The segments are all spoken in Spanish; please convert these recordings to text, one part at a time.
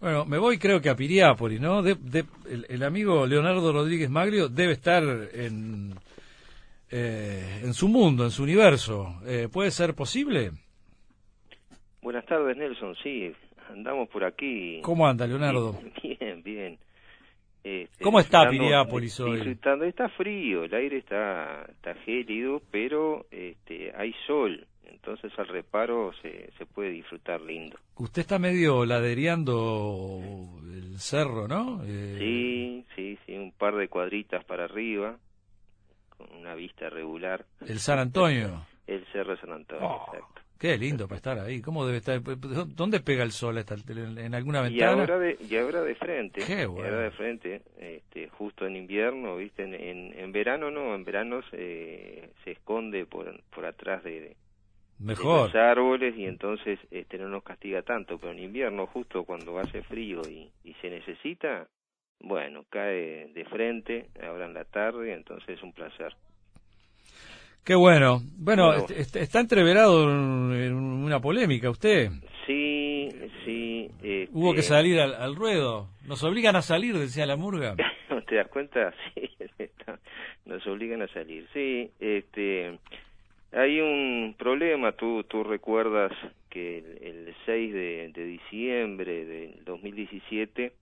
Bueno, me voy creo que a Piriápolis, ¿no? De, de- el, el amigo Leonardo Rodríguez Maglio debe estar en, eh, en su mundo, en su universo. Eh, ¿Puede ser posible? Buenas tardes, Nelson. Sí, andamos por aquí. ¿Cómo anda, Leonardo? Bien, bien. Este, ¿Cómo está Piriápolis hoy? disfrutando. Está frío, el aire está, está gélido, pero este, hay sol. Entonces al reparo se, se puede disfrutar lindo. Usted está medio ladereando el cerro, ¿no? Eh, Sí, sí, sí, un par de cuadritas para arriba, con una vista regular. El San Antonio. El Cerro de San Antonio, Oh, exacto. qué lindo para estar ahí. ¿Cómo debe estar? ¿Dónde pega el sol? ¿En alguna Y ventana? ahora de, y ahora de frente, Qué y bueno. ahora de frente, este, justo en invierno, viste, en, en, en verano no, en verano se, se esconde por, por atrás de, de Mejor. los árboles y entonces este, no nos castiga tanto, pero en invierno justo cuando hace frío y, y se necesita, bueno, cae de frente, ahora en la tarde, entonces es un placer. Qué bueno. Bueno, Bueno. est- est- está entreverado en una polémica usted. Sí, sí. Este, Hubo que salir al, al ruedo. Nos obligan a salir, decía la murga. ¿Te das cuenta? Sí, nos obligan a salir. Sí, este, hay un problema. Tú, tú recuerdas que el, el 6 de, de diciembre del 2017,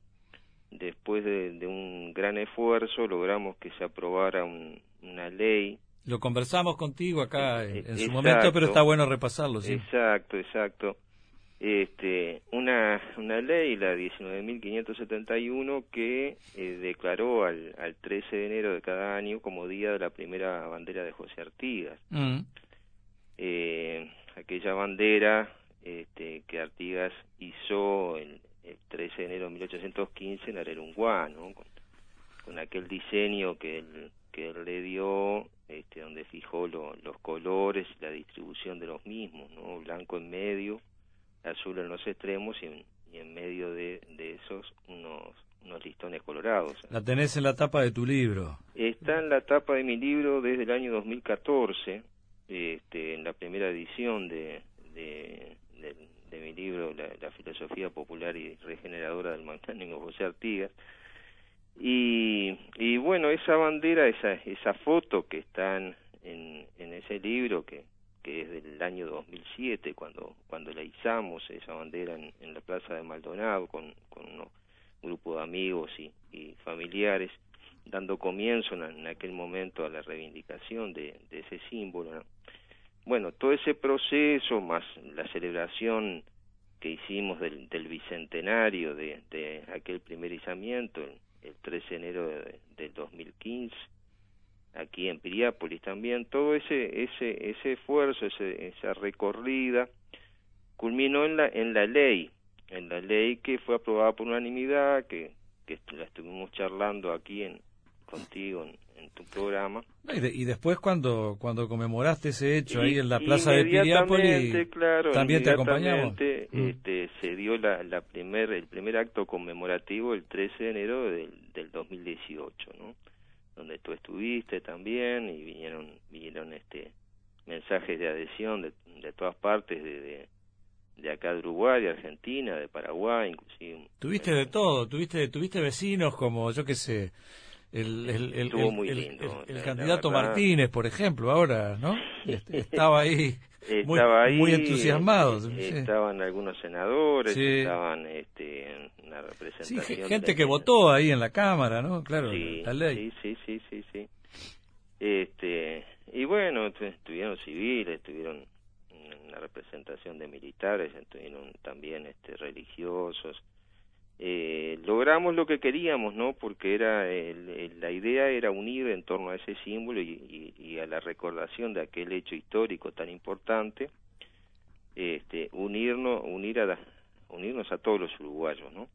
después de, de un gran esfuerzo, logramos que se aprobara un- una ley. Lo conversamos contigo acá en, en su Exacto. momento, pero está bueno repasarlo, sí. Exacto, exacto. Este, una, una ley, la 19.571, que eh, declaró al, al 13 de enero de cada año como día de la primera bandera de José Artigas. Mm. Eh, aquella bandera este, que Artigas hizo el, el 13 de enero de 1815 en Arerunguá, ¿no? Con, con aquel diseño que él, que él le dio, este, donde fijó lo- los colores y la distribución de los mismos, ¿no? Blanco en medio, azul en los extremos y en, y en medio de, de esos unos, unos listones colorados. La tenés en la tapa de tu libro. Está en la tapa de mi libro desde el año 2014, este, en la primera edición de, de, de- de mi libro, la, la filosofía popular y regeneradora del magnánimo José Artigas. Y, y bueno, esa bandera, esa, esa foto que está en, en, en ese libro, que, que es del año 2007, cuando, cuando la izamos, esa bandera en, la Plaza de Maldonado, con, con un grupo de amigos y, familiares, dando comienzo en, aquel momento a la reivindicación de, de ese símbolo. ¿no? Bueno, todo ese proceso, más la celebración que hicimos del, del bicentenario de, de aquel primer izamiento, el, el 13 de enero de- del 2015, aquí en Piriápolis también, todo ese, ese, ese esfuerzo, ese, esa recorrida, culminó en la, en la ley, en la ley que fue aprobada por unanimidad, que, que la estuvimos charlando aquí en, contigo en, en tu programa. Y, de- y después cuando cuando conmemoraste ese hecho ahí en la plaza de Piriápolis, claro, también te acompañamos. Mm. Este, se dio la, la primer, el primer acto conmemorativo el 13 de enero del, del 2018, ¿no? Donde tú estuviste también y vinieron vinieron este mensajes de adhesión de, de todas partes de, de, de acá de Uruguay, de Argentina, de Paraguay, inclusive. Tuviste de todo, tuviste tuviste vecinos como yo qué sé, el, el, el, el- muy el- lindo, el- el la- la candidato. Martínez, por ejemplo, ahora, ¿no? Este, Estaba ahí muy, estaba ahí, muy entusiasmado. sí. Estaban algunos senadores, Sí. estaban este, en una representación. gente que votó ahí en la Cámara, ¿no? Claro, sí, la ley. Sí, sí, sí, sí. Este, y bueno, tu- estuvieron civiles, estuvieron una representación de militares, estuvieron también este, religiosos. Eh, logramos lo que queríamos, ¿no? Porque era el- la idea era unir en torno a ese símbolo y, y- a la recordación de aquel hecho histórico tan importante, este, unirnos, unir a unirnos a todos los uruguayos, ¿no?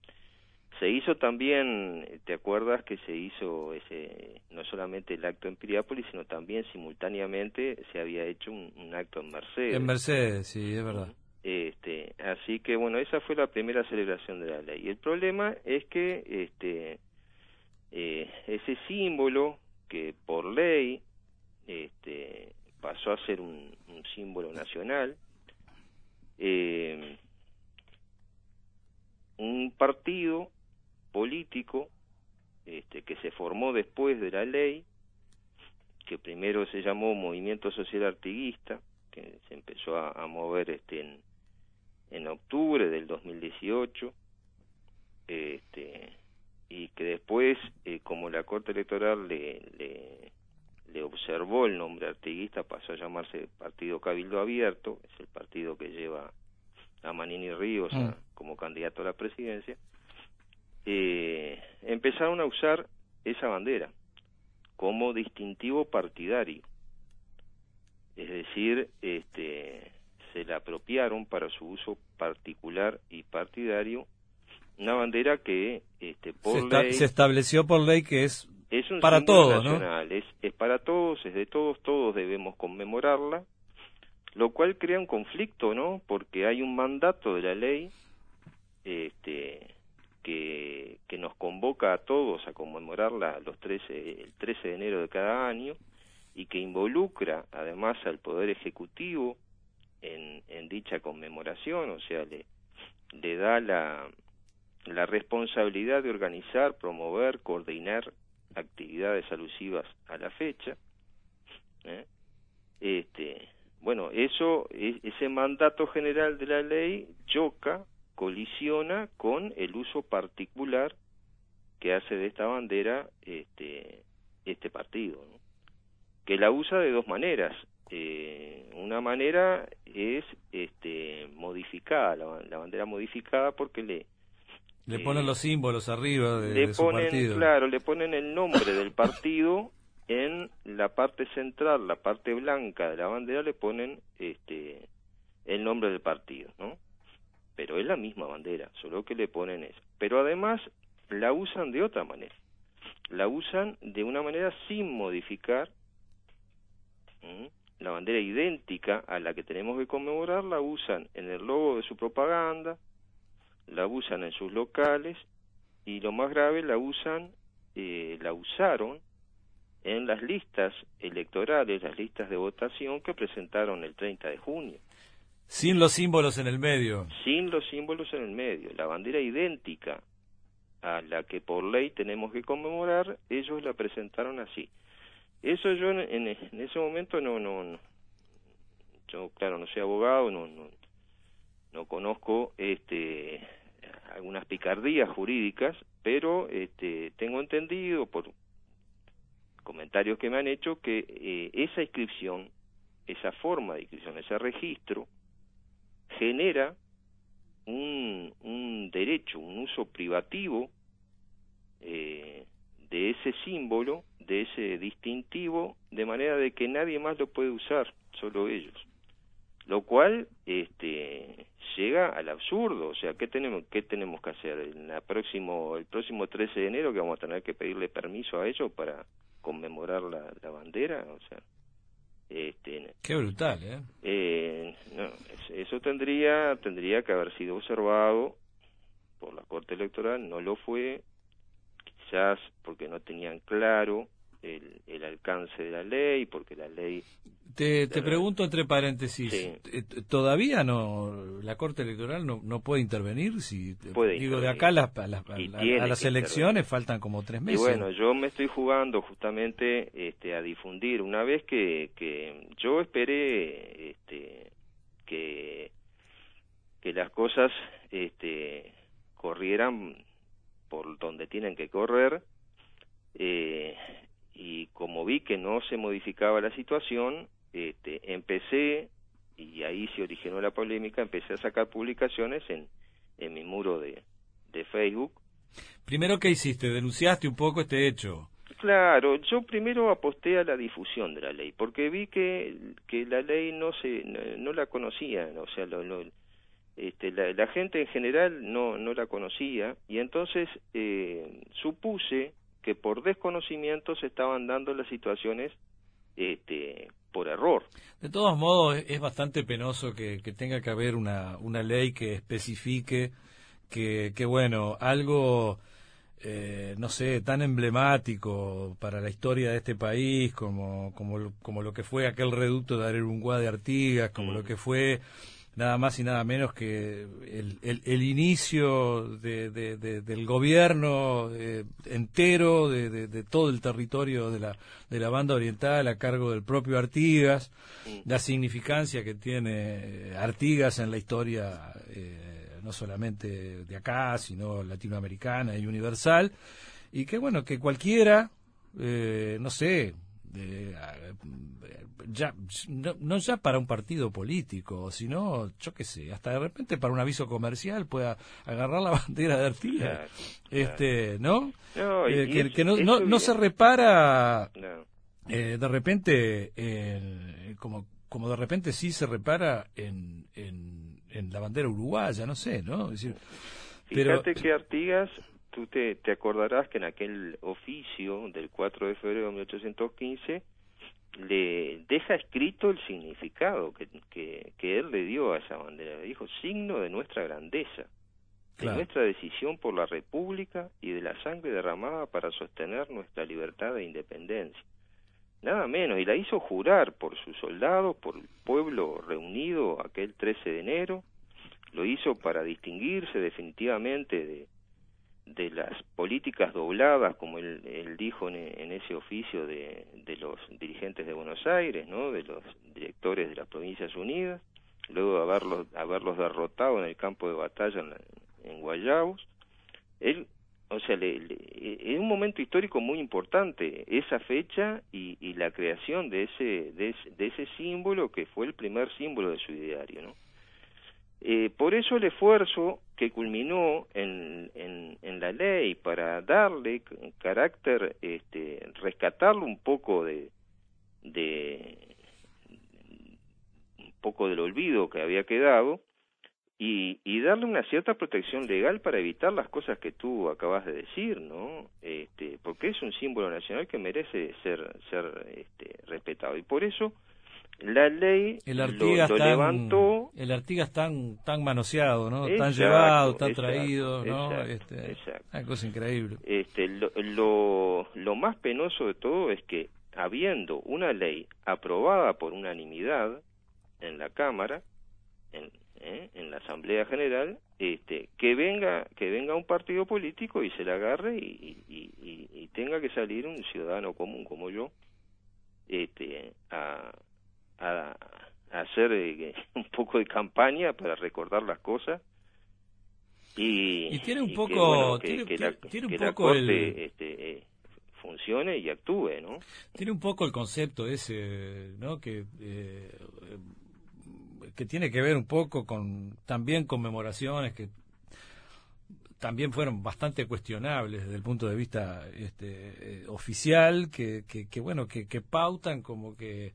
Se hizo también, ¿te acuerdas que se hizo ese, no solamente el acto en Piriápolis, sino también simultáneamente se había hecho un, un acto en Mercedes? En Mercedes, sí, es verdad. Este, así que bueno, esa fue la primera celebración de la ley. El problema es que este, eh, ese símbolo que por ley este, pasó a ser un, símbolo nacional, eh, un partido político este, que se formó después de la ley, que primero se llamó Movimiento Social Artiguista, que se empezó a, mover este, en, en octubre del 2018, este, y que después, eh, como la Corte Electoral le, le, le, observó el nombre artiguista, pasó a llamarse Partido Cabildo Abierto, es el partido que lleva a Manini Ríos mm. como candidato a la presidencia, eh, empezaron a usar esa bandera como distintivo partidario. Es decir, este, se la apropiaron para su uso particular y partidario una bandera que este, por se, ley, se estableció por ley que es, es un para todos, nacional, es, es para todos, es de todos, todos debemos conmemorarla, lo cual crea un conflicto, ¿no? Porque hay un mandato de la ley este, que, que nos convoca a todos a conmemorarla los 13, el 13 de enero de cada año y que involucra además al Poder Ejecutivo en, en dicha conmemoración, o sea, le, da la, la responsabilidad de organizar, promover, coordinar actividades alusivas a la fecha. ¿eh? Este, bueno, eso, e, ese mandato general de la ley choca, colisiona con el uso particular que hace de esta bandera este, este partido, que la usa de dos maneras. Eh, una manera es este, modificada, la bandera modificada porque le, le ponen los símbolos arriba de, le su ponen, partido. Claro, le ponen el nombre del partido en la parte central, la parte blanca de la bandera, le ponen este el nombre del partido, ¿no? Pero es la misma bandera, solo que le ponen eso. Pero además la usan de otra manera. La usan de una manera sin modificar. Bandera idéntica a la que tenemos que conmemorar la usan en el logo de su propaganda, la usan en sus locales y lo más grave la usan, eh, la usaron en las listas electorales, las listas de votación que presentaron el 30 de junio. Sin los símbolos en el medio. Sin los símbolos en el medio. La bandera idéntica a la que por ley tenemos que conmemorar, ellos la presentaron así. Eso yo en, en ese momento no, no, no, yo claro no soy abogado, no, no, no conozco este algunas picardías jurídicas, pero este, tengo entendido por comentarios que me han hecho que eh, esa inscripción, esa forma de inscripción, ese registro, genera un, un derecho, un uso privativo eh, de ese símbolo, de ese distintivo, de manera de que nadie más lo puede usar, solo ellos lo cual este llega al absurdo. O sea qué tenemos qué tenemos que hacer el próximo el próximo 13 de enero que vamos a tener que pedirle permiso a ellos para conmemorar la, la bandera o sea este qué brutal eh, eh no, eso tendría tendría que haber sido observado por la corte electoral. No lo fue quizás porque no tenían claro el, el alcance de la ley porque la ley te, te pregunto entre paréntesis, eh, ¿todavía no la Corte Electoral no, no puede intervenir? Si, digo, de acá a las, a las, elecciones faltan como tres meses. Y bueno, yo me estoy jugando justamente este, a difundir. Una vez que, que yo esperé este, que, que las cosas este, corrieran por donde tienen que correr, eh, y como vi que no se modificaba la situación, este, empecé, y ahí se originó la polémica, empecé a sacar publicaciones en, en mi muro de, de Facebook. Primero, ¿qué hiciste? ¿Denunciaste un poco este hecho? Claro, yo primero aposté a la difusión de la ley, porque vi que, que la ley no se no, la conocía, o sea, lo, este, la, la, gente en general no, no la conocía, y entonces eh, supuse que por desconocimiento se estaban dando las situaciones este, por error. De todos modos, es bastante penoso que, tenga que haber una, una ley que especifique que, que bueno, algo, eh, no sé, tan emblemático para la historia de este país como, como, como lo que fue aquel reducto de Arerunguá de Artigas, como lo mm. que fue nada más y nada menos que el, el, inicio de, del gobierno eh, entero de, todo el territorio de la, de la banda oriental a cargo del propio Artigas, la significancia que tiene Artigas en la historia eh, no solamente de acá, sino latinoamericana y universal, y que bueno, que cualquiera, eh, no sé, ya no, ya para un partido político, sino, yo qué sé, hasta de repente para un aviso comercial pueda agarrar la bandera de Artigas, este, ¿no? Eh, que, no, no, se repara eh, de repente, como, como de repente sí se repara en, en, en la bandera uruguaya, no sé, ¿no? decir, Fíjate que Artigas tú te, te acordarás que en aquel oficio del 4 de febrero de 1815 le deja escrito el significado que, que, él le dio a esa bandera. Le dijo, signo de nuestra grandeza, de nuestra decisión por la República y de la sangre derramada para sostener nuestra libertad e independencia. Nada menos, y la hizo jurar por sus soldados, por el pueblo reunido aquel 13 de enero, lo hizo para distinguirse definitivamente de, de las políticas dobladas, como él, dijo en, ese oficio de, de, los dirigentes de Buenos Aires, ¿no? de los directores de las Provincias Unidas, luego de haberlos, haberlos derrotado en el campo de batalla en, en Guayabos, él, o sea, le, es un momento histórico muy importante esa fecha y, y la creación de ese, de ese, de ese símbolo que fue el primer símbolo de su ideario, ¿no? Eh, por eso el esfuerzo que culminó en, en, la ley para darle carácter, este, rescatarlo un poco de, un poco del olvido que había quedado y, y darle una cierta protección legal para evitar las cosas que tú acabas de decir, ¿no? Este, porque es un símbolo nacional que merece ser ser este, respetado y por eso la ley el Artigas lo, levantó. el Artigas tan tan manoseado no tan llevado tan traído no este, una cosa increíble. Este lo, lo, más penoso de todo es que habiendo una ley aprobada por unanimidad en la cámara en, ¿eh? en la asamblea general este que venga que venga un partido político y se la agarre y, y, y, y tenga que salir un ciudadano común como yo este a a, hacer eh, un poco de campaña para recordar las cosas. Y, tiene un poco que, tiene, un poco el... este, eh, funcione y actúe no tiene un poco el concepto ese no que eh, que tiene que ver un poco con también conmemoraciones que también fueron bastante cuestionables desde el punto de vista este, oficial que, que, que bueno que, que pautan como que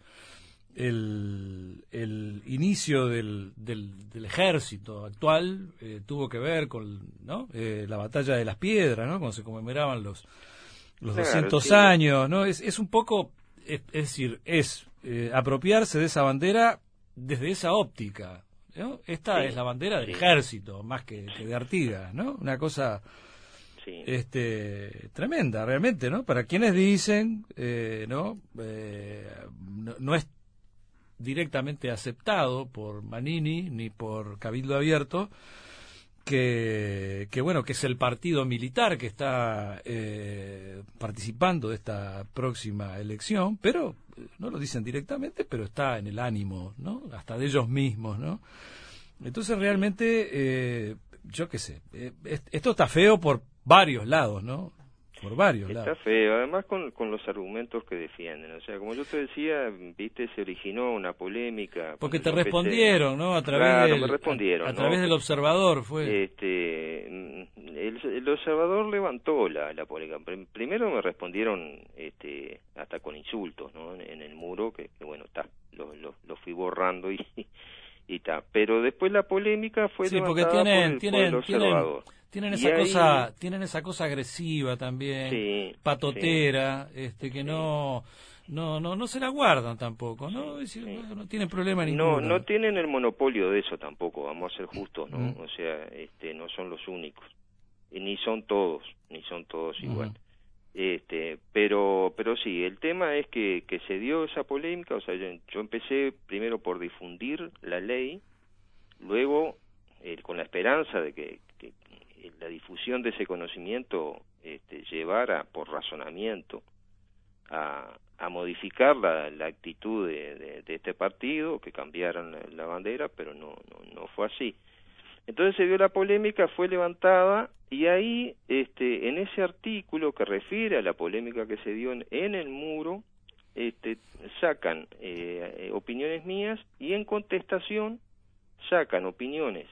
el, el inicio del, del, ejército actual eh, tuvo que ver con ¿no? Eh, la batalla de las piedras, ¿no? cuando se conmemoraban los, los 200 años. ¿no? Es, es un poco, es, decir, es eh, apropiarse de esa bandera desde esa óptica. ¿no? Esta es la bandera del ejército, más que, de Artigas, ¿no? Una cosa este tremenda realmente no para quienes dicen no, no, no es directamente aceptado por Manini ni por Cabildo Abierto, que, bueno, que es el partido militar que está eh, participando de esta próxima elección, pero eh, no lo dicen directamente, pero está en el ánimo, ¿no? Hasta de ellos mismos, ¿no? Entonces realmente, eh, yo qué sé, esto está feo por varios lados, ¿no? Por varios Está feo, además con, con los argumentos que defienden. O sea, como yo te decía, viste, se originó una polémica. Porque te respondieron, ¿no? A través, del, respondieron, a, través del observador fue. Este, el, el observador levantó la, la polémica. Primero me respondieron este, hasta con insultos, ¿no? En, el muro, que, bueno, está, lo, lo, lo fui borrando y y ta. Pero después la polémica fue sí, porque tienen, tienen, tienen, esa cosa, tienen esa cosa agresiva también, patotera, este que no no no no se la guardan tampoco, ¿no? no, tienen problema ninguno. No, no tienen el monopolio de eso tampoco, vamos a ser justos, ¿no? O sea, este no son los únicos. Y ni son todos, ni son todos igual. Este, pero, pero sí, el tema es que, que se dio esa polémica, o sea, yo, empecé primero por difundir la ley, luego, eh, con la esperanza de que, la difusión de ese conocimiento este, llevara por razonamiento a, a modificar la, la actitud de, de, este partido, que cambiaran la, bandera, pero no, no, no fue así. Entonces se dio la polémica, fue levantada y ahí, este, en ese artículo que refiere a la polémica que se dio en, el muro, este, sacan eh, eh, opiniones mías y en contestación sacan opiniones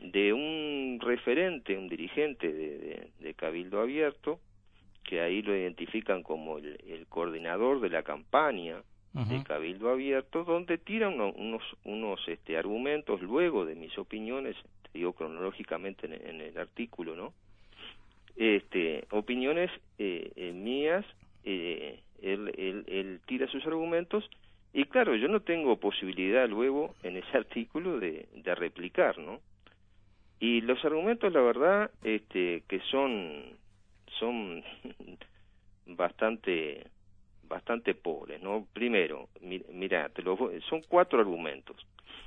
de un referente, un dirigente de, de Cabildo Abierto, que ahí lo identifican como el, coordinador de la campaña de Cabildo Abierto, donde tiran unos, unos este, argumentos luego de mis opiniones, te digo cronológicamente en, el artículo, ¿no? Este, opiniones eh, eh, mías, eh, él, él, él tira sus argumentos y claro, yo no tengo posibilidad luego en ese artículo de, de replicar, ¿no? Y los argumentos, la verdad, este, que son son bastante bastante pobres, ¿no? Primero, mira, te son cuatro argumentos.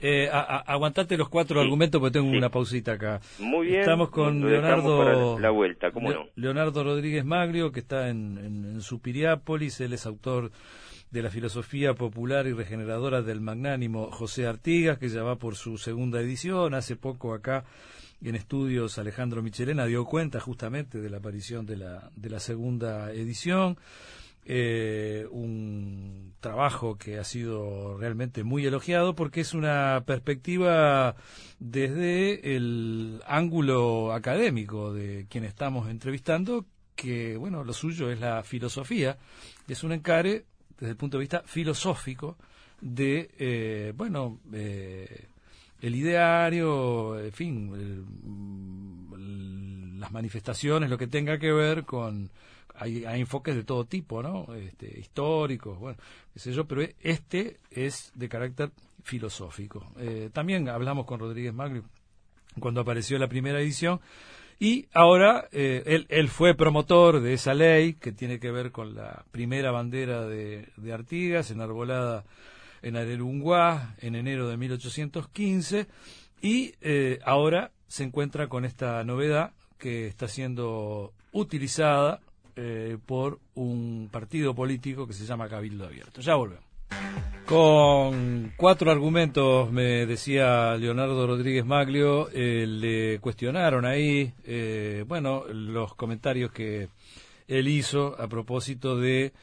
Eh, aguantate los cuatro argumentos porque tengo una pausita acá. Muy bien. Estamos con Leonardo. La vuelta, ¿cómo no? Leonardo Rodríguez Magrio, que está en, en, Supiriápolis. Él es autor de la filosofía popular y regeneradora del magnánimo José Artigas, que ya va por su segunda edición. Hace poco acá en estudios Alejandro Michelena dio cuenta justamente de la aparición de la, de la segunda edición. Eh, un trabajo que ha sido realmente muy elogiado porque es una perspectiva desde el ángulo académico de quien estamos entrevistando, que bueno, lo suyo es la filosofía, es un encare desde el punto de vista filosófico de, eh, bueno, eh, el ideario, en fin, las manifestaciones, lo que tenga que ver con... Hay, enfoques de todo tipo, ¿no? Este, históricos, bueno, qué sé yo, pero este es de carácter filosófico. Eh, también hablamos con Rodríguez Magri cuando apareció la primera edición y ahora eh, él, él, fue promotor de esa ley que tiene que ver con la primera bandera de, de Artigas, enarbolada en Arelunguá en enero de 1815 y eh, ahora se encuentra con esta novedad que está siendo utilizada eh, por un partido político que se llama Cabildo Abierto. Ya volvemos. Con cuatro argumentos, me decía Leonardo Rodríguez Maglio, eh, le cuestionaron ahí, bueno, los comentarios que él hizo a propósito de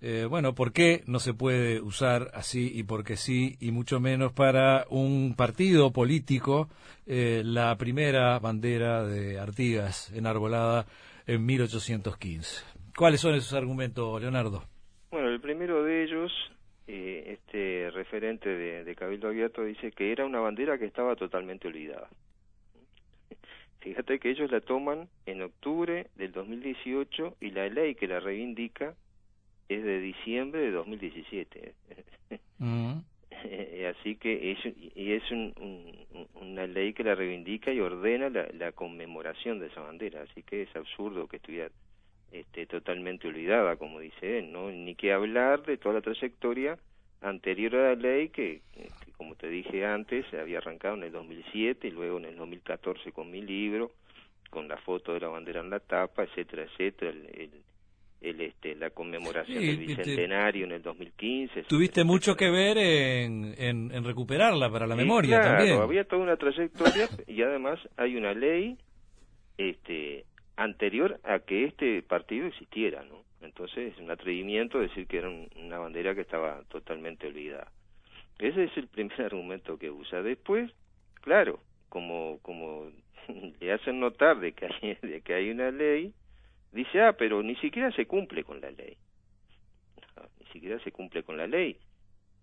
eh, bueno, ¿por qué no se puede usar así y por qué sí, y mucho menos para un partido político, eh, la primera bandera de Artigas enarbolada en 1815? ¿Cuáles son esos argumentos, Leonardo? Bueno, el primero de ellos, eh, este referente de, de Cabildo Abierto dice que era una bandera que estaba totalmente olvidada. Fíjate que ellos la toman en octubre del 2018 y la ley que la reivindica es de diciembre de 2017. Mm. Así que es, y es una ley que la reivindica y ordena la, conmemoración de esa bandera. Así que es absurdo que estuviera este, totalmente olvidada, como dice él, ¿no? Ni que hablar de toda la trayectoria anterior a la ley que, como te dije antes, se había arrancado en el 2007 y luego en el 2014 con mi libro, con la foto de la bandera en la tapa, etcétera, etcétera, el el este la conmemoración del bicentenario en el 2015 tuviste mucho que ver en, en, recuperarla para la memoria claro, también. había toda una trayectoria y además hay una ley este anterior a que este partido existiera no entonces es un atrevimiento decir que era una bandera que estaba totalmente olvidada. Ese es el primer argumento que usa. Después claro como como le hacen notar de que hay, de que hay una ley dice, ah, pero ni siquiera se cumple con la ley. ni siquiera se cumple con la ley.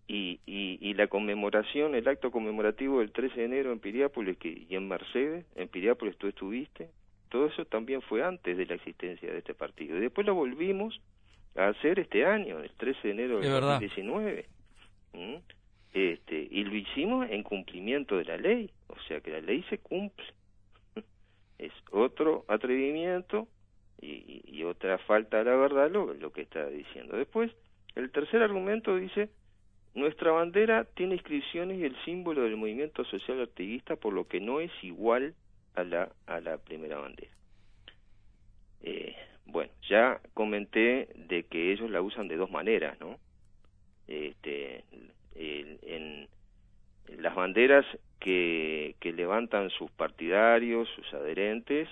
Y, y, y, la conmemoración, el acto conmemorativo del 13 de enero en Piriápolis que, y en Mercedes, en Piriápolis tú estuviste, todo eso también fue antes de la existencia de este partido. Y después lo volvimos a hacer este año, el 13 de enero del 2019. ¿Mm? Este, y lo hicimos en cumplimiento de la ley, o sea que la ley se cumple. es otro atrevimiento y, otra falta de la verdad lo, lo que está diciendo. Después, el tercer argumento dice nuestra bandera tiene inscripciones y el símbolo del movimiento social activista, por lo que no es igual a la, a la primera bandera. Eh, bueno, ya comenté de que ellos la usan de dos maneras, ¿no? Este, en las banderas que, que levantan sus partidarios, sus adherentes,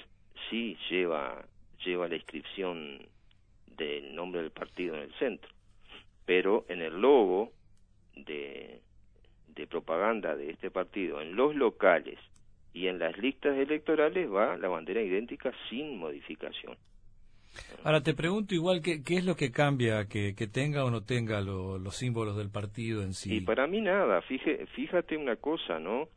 sí lleva, lleva la inscripción del nombre del partido en el centro, pero en el logo de, de propaganda de este partido, en los locales y en las listas electorales va la bandera idéntica sin modificación. Ahora te pregunto igual qué, qué es lo que cambia que, que tenga o no tenga los símbolos del partido en sí. Y para mí nada, fíjate, fíjate una cosa, ¿no?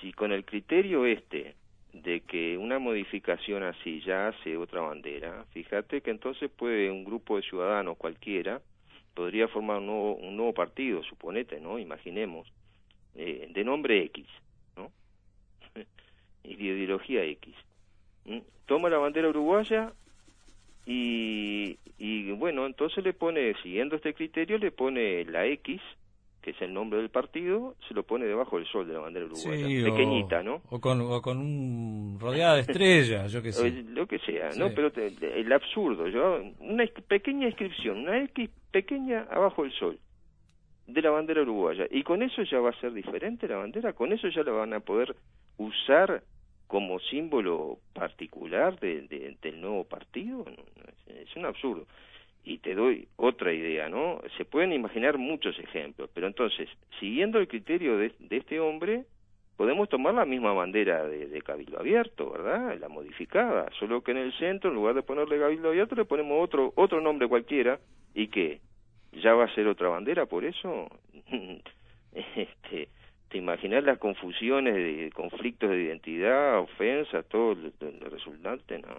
Si con el criterio este de que una modificación así ya hace otra bandera, fíjate que entonces puede un grupo de ciudadanos cualquiera podría formar un nuevo, un nuevo partido, suponete, ¿no? Imaginemos, eh, de nombre X, ¿no? y de ideología X. Toma la bandera uruguaya y, y bueno, entonces le pone, siguiendo este criterio, le pone la X, que es el nombre del partido, se lo pone debajo del sol de la bandera uruguaya. Pequeñita, ¿no? O con, o con un rodeada de estrellas, yo que sé. Lo que sea, ¿no? Pero el absurdo, yo, una pequeña inscripción, una X pequeña abajo del sol de la bandera uruguaya. Y con eso ya va a ser diferente la bandera, con eso ya la van a poder usar como símbolo particular de, del nuevo partido, es un absurdo. Y te doy otra idea, ¿no? Se pueden imaginar muchos ejemplos, pero entonces, siguiendo el criterio de, este hombre, podemos tomar la misma bandera de, Cabildo Abierto, ¿verdad? La modificada, solo que en el centro, en lugar de ponerle Cabildo Abierto, le ponemos otro, otro nombre cualquiera, y que ya va a ser otra bandera, por eso, este, te imaginas las confusiones de conflictos de identidad, ofensas, todo lo, resultante, no.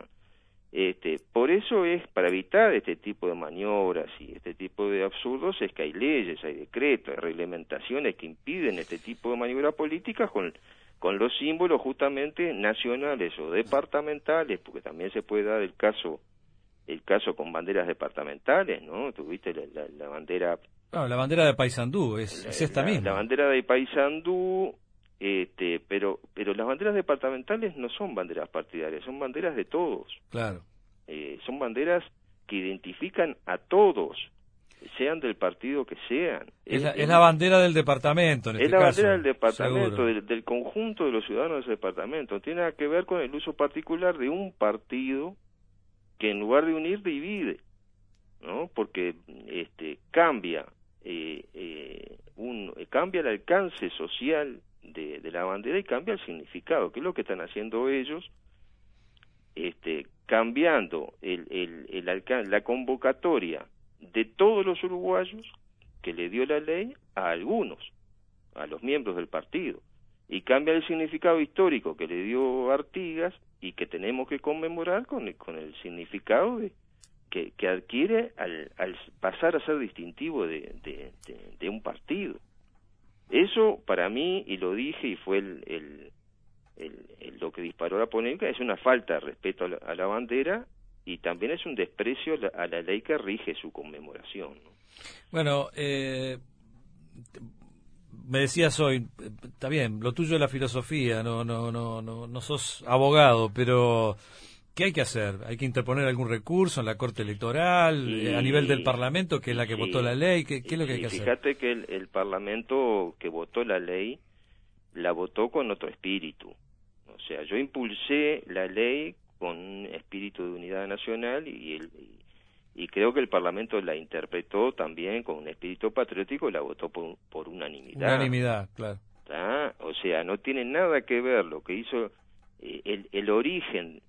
Este, por eso es, para evitar este tipo de maniobras y este tipo de absurdos, es que hay leyes, hay decretos, hay reglamentaciones que impiden este tipo de maniobras políticas con, con los símbolos justamente nacionales o departamentales, porque también se puede dar el caso el caso con banderas departamentales, ¿no? Tuviste la, la bandera la bandera de Paysandú es, esta misma. La bandera de Paysandú, este, pero, pero las banderas departamentales no son banderas partidarias, son banderas de todos. Claro. Eh, son banderas que identifican a todos, sean del partido que sean. Es, la, bandera del departamento, en Es este la bandera del departamento, del, del, conjunto de los ciudadanos de ese departamento. Tiene que ver con el uso particular de un partido que en lugar de unir divide, ¿no? Porque este cambia eh, eh, un, cambia el alcance social de, la bandera y cambia el significado, que es lo que están haciendo ellos, este, cambiando el, el, el la convocatoria de todos los uruguayos que le dio la ley a algunos, a los miembros del partido, y cambia el significado histórico que le dio Artigas y que tenemos que conmemorar con con el significado de, que, adquiere al, al, pasar a ser distintivo de, un partido. Eso para mí, y lo dije y fue el, lo que disparó la polémica, es una falta de respeto a la, bandera y también es un desprecio a la, ley que rige su conmemoración. Bueno, eh, me decías hoy, está bien, lo tuyo es la filosofía, no, no, no, no, no sos abogado, pero ¿Qué hay que hacer? ¿Hay que interponer algún recurso en la Corte Electoral, eh, a nivel del Parlamento, que es la que votó la ley? ¿Qué, es lo que hay que hacer? Fíjate que el, Parlamento que votó la ley la votó con otro espíritu. O sea, yo impulsé la ley con un espíritu de unidad nacional y, el, y, creo que el Parlamento la interpretó también con un espíritu patriótico y la votó por, por unanimidad. Unanimidad, claro. O sea, no tiene nada que ver lo que hizo eh, el, el origen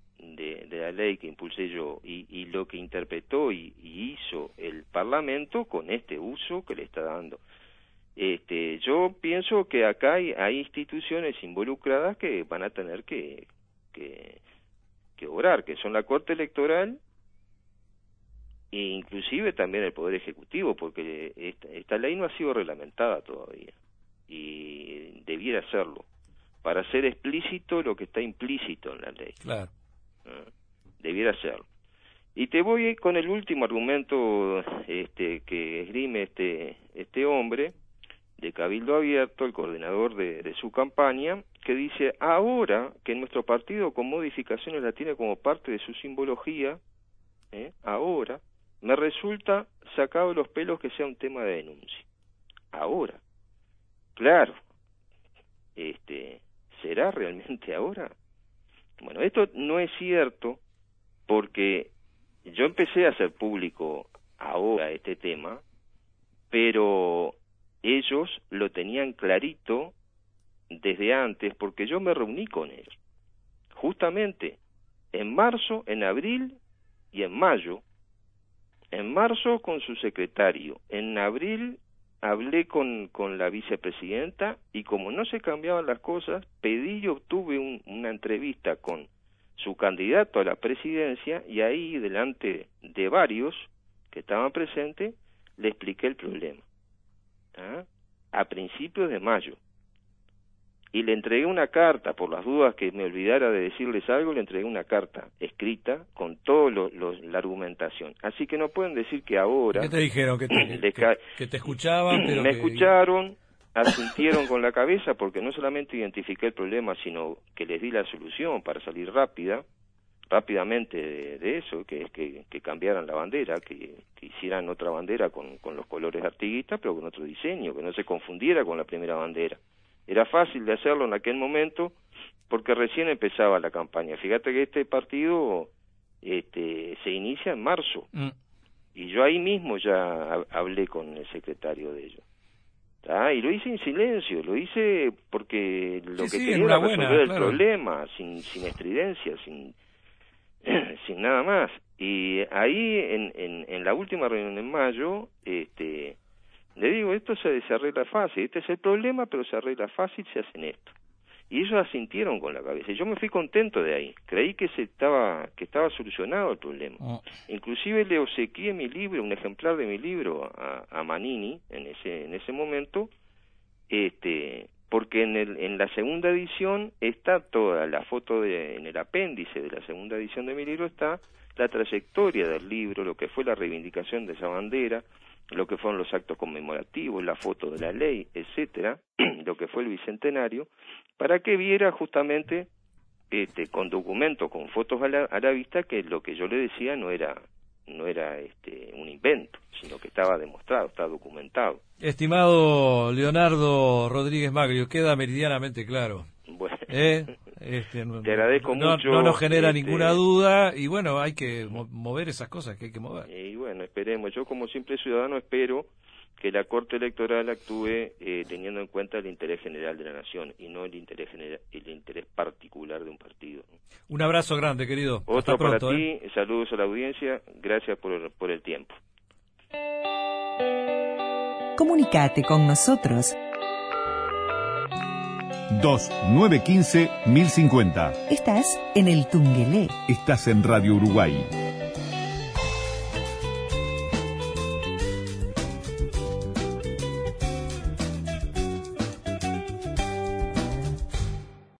de, la ley que impulsé yo y, lo que interpretó y, hizo el Parlamento con este uso que le está dando. Este, yo pienso que acá hay, instituciones involucradas que van a tener que, que, que obrar, que son la Corte Electoral e inclusive también el Poder Ejecutivo, porque esta, esta ley no ha sido reglamentada todavía y debiera serlo para hacer explícito lo que está implícito en la ley. Claro. Debiera serlo. Y te voy con el último argumento este, que esgrime este, este hombre, de Cabildo Abierto, el coordinador de, su campaña, que dice, ahora que nuestro partido con modificaciones la tiene como parte de su simbología, ¿eh? ahora, me resulta sacado de los pelos que sea un tema de denuncia. Ahora, claro, este, ¿será realmente ahora? Bueno, esto no es cierto porque yo empecé a hacer público ahora este tema, pero ellos lo tenían clarito desde antes porque yo me reuní con ellos. Justamente en marzo, en abril y en mayo. En marzo con su secretario, en abril hablé con, con la vicepresidenta y como no se cambiaban las cosas, pedí y obtuve una entrevista con su candidato a la presidencia y ahí delante de varios que estaban presentes le expliqué el problema. ¿ah? A principios de mayo. Y le entregué una carta, por las dudas que me olvidara de decirles algo, le entregué una carta escrita con toda la argumentación. Así que no pueden decir que ahora... ¿Qué te dijeron? Que te, que, te escuchaban, Me escucharon, asintieron con la cabeza porque no solamente identifiqué el problema, sino que les di la solución para salir rápida, rápidamente de, eso, que es que, cambiaran la bandera, que, hicieran otra bandera con, con los colores artiguistas, pero con otro diseño, que no se confundiera con la primera bandera. Era fácil de hacerlo en aquel momento porque recién empezaba la campaña. Fíjate que este partido este, se inicia en marzo mm. y yo ahí mismo ya hablé con el secretario de ellos. Y lo hice en silencio, lo hice porque lo que quería era resolver el problema, sin, sin estridencia, sin, sin nada más. Y ahí, en, en, en, la última reunión en mayo, este, le digo, esto se, se arregla fácil, este es el problema, pero se arregla fácil, se hacen esto. Y ellos asintieron con la cabeza. Y yo me fui contento de ahí. Creí que se estaba, que estaba solucionado el problema. Oh. Inclusive le obsequié mi libro, un ejemplar de mi libro a, a Manini en ese, en ese momento, este, porque en, el, en la segunda edición está toda la foto de, en el apéndice de la segunda edición de mi libro está la trayectoria del libro, lo que fue la reivindicación de esa bandera, lo que fueron los actos conmemorativos, la foto de la ley, etcétera, lo que fue el bicentenario, para que viera justamente este, con documentos, con fotos a la, a la vista, que lo que yo le decía no era no era este, un invento, sino que estaba demostrado, está documentado. Estimado Leonardo Rodríguez Magrio, queda meridianamente claro. Bueno, ¿Eh? este, te agradezco mucho. No nos genera este, ninguna duda y bueno, hay que mover esas cosas que hay que mover. Bueno, esperemos. Yo como simple ciudadano espero que la Corte Electoral actúe eh, teniendo en cuenta el interés general de la nación y no el interés general, el interés particular de un partido. Un abrazo grande, querido. Otro para ti, ¿eh? saludos a la audiencia, gracias por, por el tiempo. Comunicate con nosotros 2915 1050. Estás en el Tungelé. Estás en Radio Uruguay